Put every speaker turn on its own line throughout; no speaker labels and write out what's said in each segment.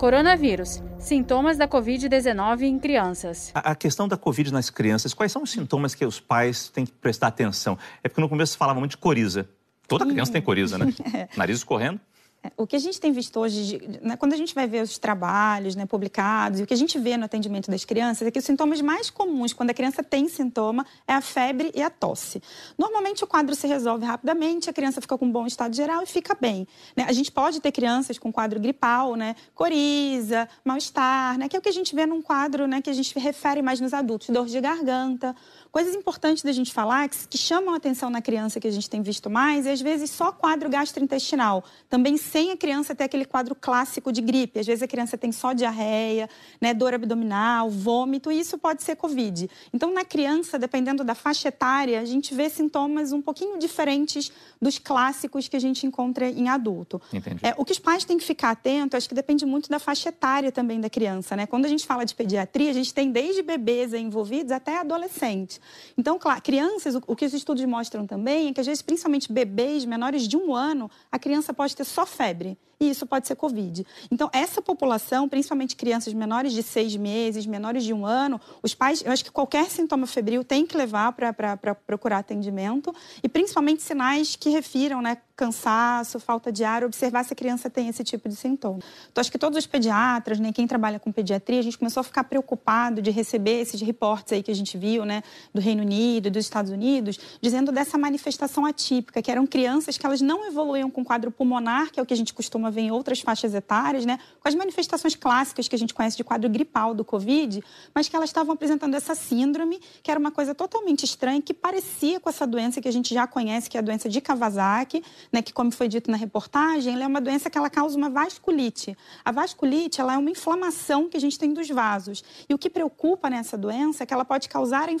Coronavírus. Sintomas da Covid-19 em crianças.
A, a, questão da Covid nas crianças, quais são os sintomas que os pais têm que prestar atenção? É porque no começo falava muito de coriza. Toda criança tem coriza, né? Nariz escorrendo.
É, o que a gente tem visto hoje, né, quando a gente vai ver os trabalhos né, publicados, e o que a gente vê no atendimento das crianças, é que os sintomas mais comuns quando a criança tem sintoma é a febre e a tosse. Normalmente o quadro se resolve rapidamente, a criança fica com um bom estado geral e fica bem. Né? A gente pode ter crianças com quadro gripal, né, coriza, mal-estar, né, que é o que a gente vê num quadro né, que a gente refere mais nos adultos, dor de garganta. Coisas importantes da gente falar que, que chamam a atenção na criança que a gente tem visto mais, e às vezes só quadro gastrointestinal. Também sem a criança ter aquele quadro clássico de gripe. Às vezes a criança tem só diarreia, né, dor abdominal, vômito, e isso pode ser Covid. Então, na criança, dependendo da faixa etária, a gente vê sintomas um pouquinho diferentes dos clássicos que a gente encontra em adulto.
Entendi.
É, o que os pais têm que ficar atentos, acho que depende muito da faixa etária também da criança. Né? Quando a gente fala de pediatria, a gente tem desde bebês envolvidos até adolescentes. Então, claro, crianças, o, que os estudos mostram também é que, às vezes, principalmente bebês menores de um ano, a criança pode ter só febre e isso pode ser Covid. Então, essa população, principalmente crianças menores de seis meses, menores de um ano, os pais, eu acho que qualquer sintoma febril tem que levar para procurar atendimento e principalmente sinais que refiram, né, cansaço, falta de ar, observar se a criança tem esse tipo de sintoma. Então, acho que todos os pediatras, né, quem trabalha com pediatria, a gente começou a ficar preocupado de receber esses reportes aí que a gente viu, né, do Reino Unido dos Estados Unidos, dizendo dessa manifestação atípica, que eram crianças que elas não evoluíam com quadro pulmonar, que é o que a gente costuma ver em outras faixas etárias, né, com as manifestações clássicas que a gente conhece de quadro gripal do Covid, mas que elas estavam apresentando essa síndrome, que era uma coisa totalmente estranha, que parecia com essa doença que a gente já conhece, que é a doença de Kawasaki, né, que como foi dito na reportagem, é uma doença que ela causa uma vasculite. A vasculite, ela é uma inflamação que a gente tem dos vasos. E o que preocupa nessa doença é que ela pode causar a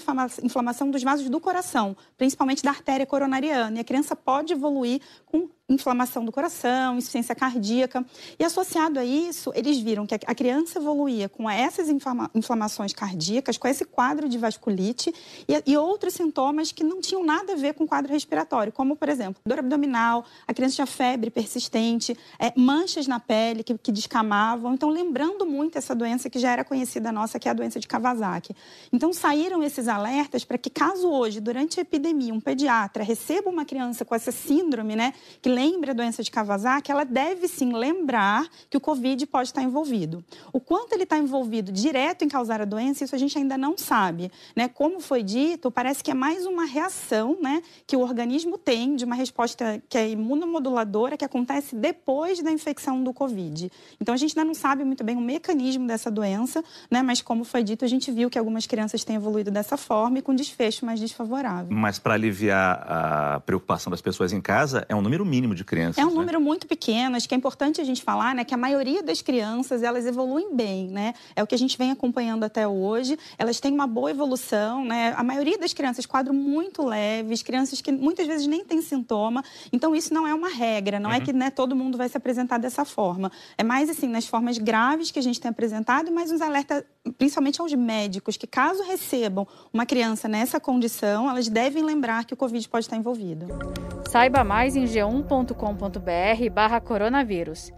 inflamação dos vasos do coração, principalmente da artéria coronariana. E a criança pode evoluir com inflamação do coração, insuficiência cardíaca. E associado a isso, eles viram que a criança evoluía com essas inflama inflamações cardíacas, com esse quadro de vasculite e, e, outros sintomas que não tinham nada a ver com o quadro respiratório, como, por exemplo, dor abdominal, a criança tinha febre persistente, é, manchas na pele que, que descamavam. Então, lembrando muito essa doença que já era conhecida nossa, que é a doença de Kawasaki. Então, saíram esses alertas para que, caso hoje, durante a epidemia, um pediatra receba uma criança com essa síndrome, né, que lembre a doença de Kawasaki, ela deve sim lembrar que o Covid pode estar envolvido. O quanto ele está envolvido direto em causar a doença, isso a gente ainda não sabe. Né? Como foi dito, parece que é mais uma reação né, que o organismo tem de uma resposta que é imunomoduladora, que acontece depois da infecção do Covid. Então a gente ainda não sabe muito bem o mecanismo dessa doença, né? mas como foi dito, a gente viu que algumas crianças têm evoluído dessa forma e com desfecho mais desfavorável.
Mas para aliviar a preocupação das pessoas em casa, é um número mínimo de crianças.
É um
né?
número muito pequeno, acho que é importante a gente falar, né, que a maioria das crianças, elas evoluem bem, né? É o que a gente vem acompanhando até hoje. Elas têm uma boa evolução, né? A maioria das crianças, quadro muito leves, crianças que muitas vezes nem têm sintoma. Então, isso não é uma regra, não é uhum. é que né, todo mundo vai se apresentar dessa forma. É mais, assim, nas formas graves que a gente tem apresentado, mas uns alertas, principalmente aos médicos, que caso recebam uma criança nessa condição, elas devem lembrar que o Covid pode estar envolvido.
Saiba mais em g1.com.br barra coronavírus.